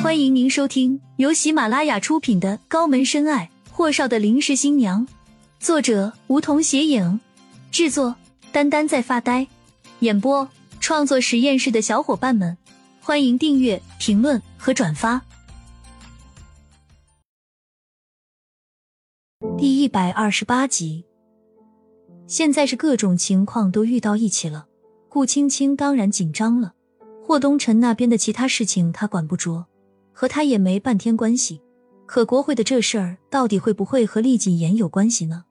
欢迎您收听由喜马拉雅出品的《高门深爱：霍少的临时新娘》，作者梧桐斜影，制作丹丹在发呆，演播创作实验室的小伙伴们，欢迎订阅、评论和转发。第一百二十八集，现在是各种情况都遇到一起了，顾青青当然紧张了。霍东辰那边的其他事情他管不着，和他也没半天关系。可国会的这事儿到底会不会和厉谨言有关系呢？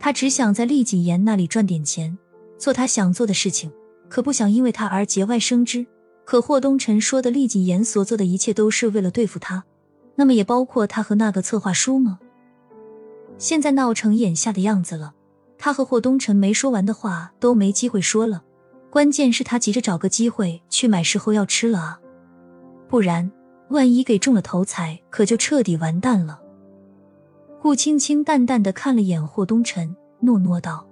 他只想在厉谨言那里赚点钱，做他想做的事情，可不想因为他而节外生枝。可霍东辰说的厉谨言所做的一切都是为了对付他，那么也包括他和那个策划书吗？现在闹成眼下的样子了，他和霍东辰没说完的话都没机会说了。关键是，他急着找个机会去买事后药吃了啊，不然万一给中了头彩，可就彻底完蛋了。顾青青淡淡的看了眼霍东辰，诺诺道：“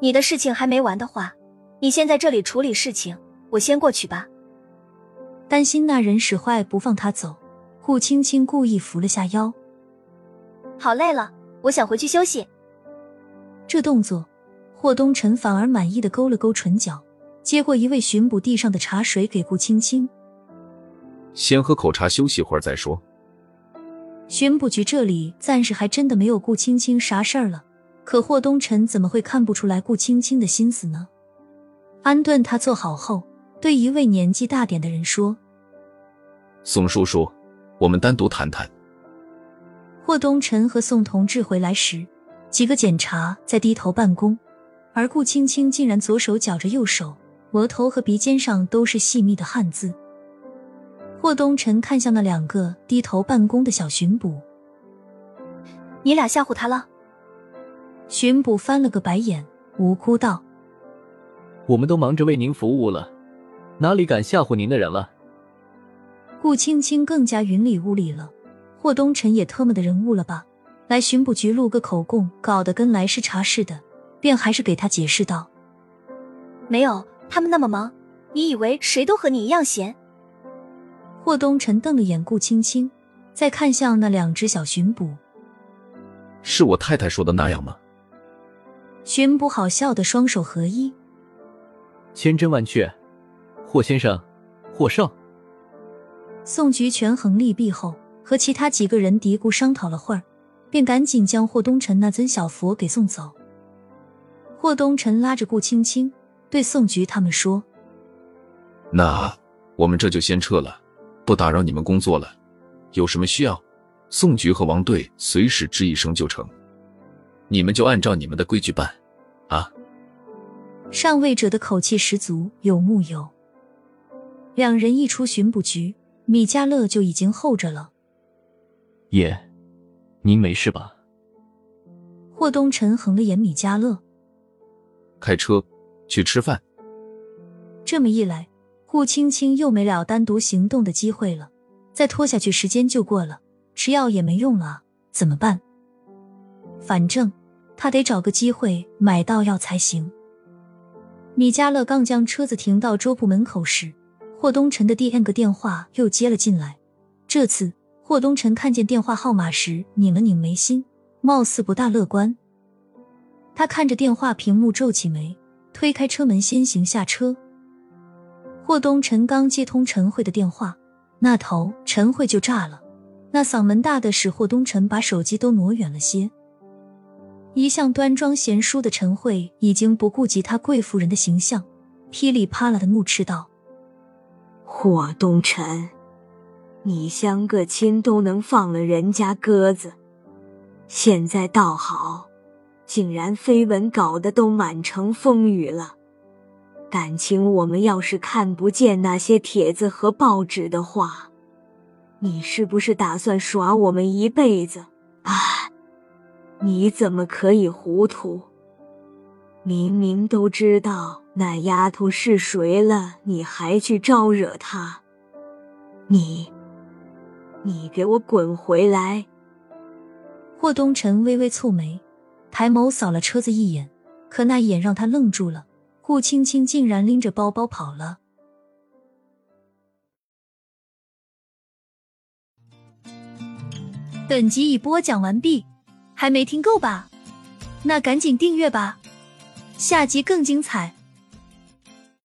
你的事情还没完的话，你先在这里处理事情，我先过去吧。”担心那人使坏不放他走，顾青青故意扶了下腰：“好累了，我想回去休息。”这动作。霍东辰反而满意的勾了勾唇角，接过一位巡捕递上的茶水给顾青青，先喝口茶休息会儿再说。巡捕局这里暂时还真的没有顾青青啥事儿了，可霍东辰怎么会看不出来顾青青的心思呢？安顿他坐好后，对一位年纪大点的人说：“宋叔叔，我们单独谈谈。”霍东辰和宋同志回来时，几个检查在低头办公。而顾青青竟然左手绞着右手，额头和鼻尖上都是细密的汗渍。霍东辰看向那两个低头办公的小巡捕：“你俩吓唬他了？”巡捕翻了个白眼，无辜道：“我们都忙着为您服务了，哪里敢吓唬您的人了？”顾青青更加云里雾里了。霍东辰也特么的人物了吧？来巡捕局录个口供，搞得跟来视察似的。便还是给他解释道：“没有，他们那么忙，你以为谁都和你一样闲？”霍东辰瞪了眼顾青青，再看向那两只小巡捕：“是我太太说的那样吗？”巡捕好笑的双手合一：“千真万确，霍先生，霍少。”宋局权衡利弊后，和其他几个人嘀咕商讨了会儿，便赶紧将霍东辰那尊小佛给送走。霍东辰拉着顾青青，对宋局他们说：“那我们这就先撤了，不打扰你们工作了。有什么需要，宋局和王队随时吱一声就成。你们就按照你们的规矩办，啊。”上位者的口气十足，有木有。两人一出巡捕局，米迦勒就已经候着了。爷，您没事吧？霍东辰横了眼米迦勒。开车去吃饭。这么一来，顾青青又没了单独行动的机会了。再拖下去，时间就过了，吃药也没用了，怎么办？反正他得找个机会买到药才行。米迦勒刚将车子停到桌铺门口时，霍东辰的第 N 个电话又接了进来。这次霍东辰看见电话号码时，拧了拧眉心，貌似不大乐观。他看着电话屏幕，皱起眉，推开车门，先行下车。霍东辰刚接通陈慧的电话，那头陈慧就炸了，那嗓门大的使霍东辰把手机都挪远了些。一向端庄贤淑的陈慧已经不顾及他贵妇人的形象，噼里啪啦的怒斥道：“霍东辰，你相个亲都能放了人家鸽子，现在倒好。”竟然绯闻搞得都满城风雨了，感情我们要是看不见那些帖子和报纸的话，你是不是打算耍我们一辈子？啊！你怎么可以糊涂？明明都知道那丫头是谁了，你还去招惹她？你，你给我滚回来！霍东辰微微蹙眉。抬眸扫了车子一眼，可那一眼让他愣住了。顾青青竟然拎着包包跑了。本集已播讲完毕还没听够吧？那赶紧订阅吧下集更精彩。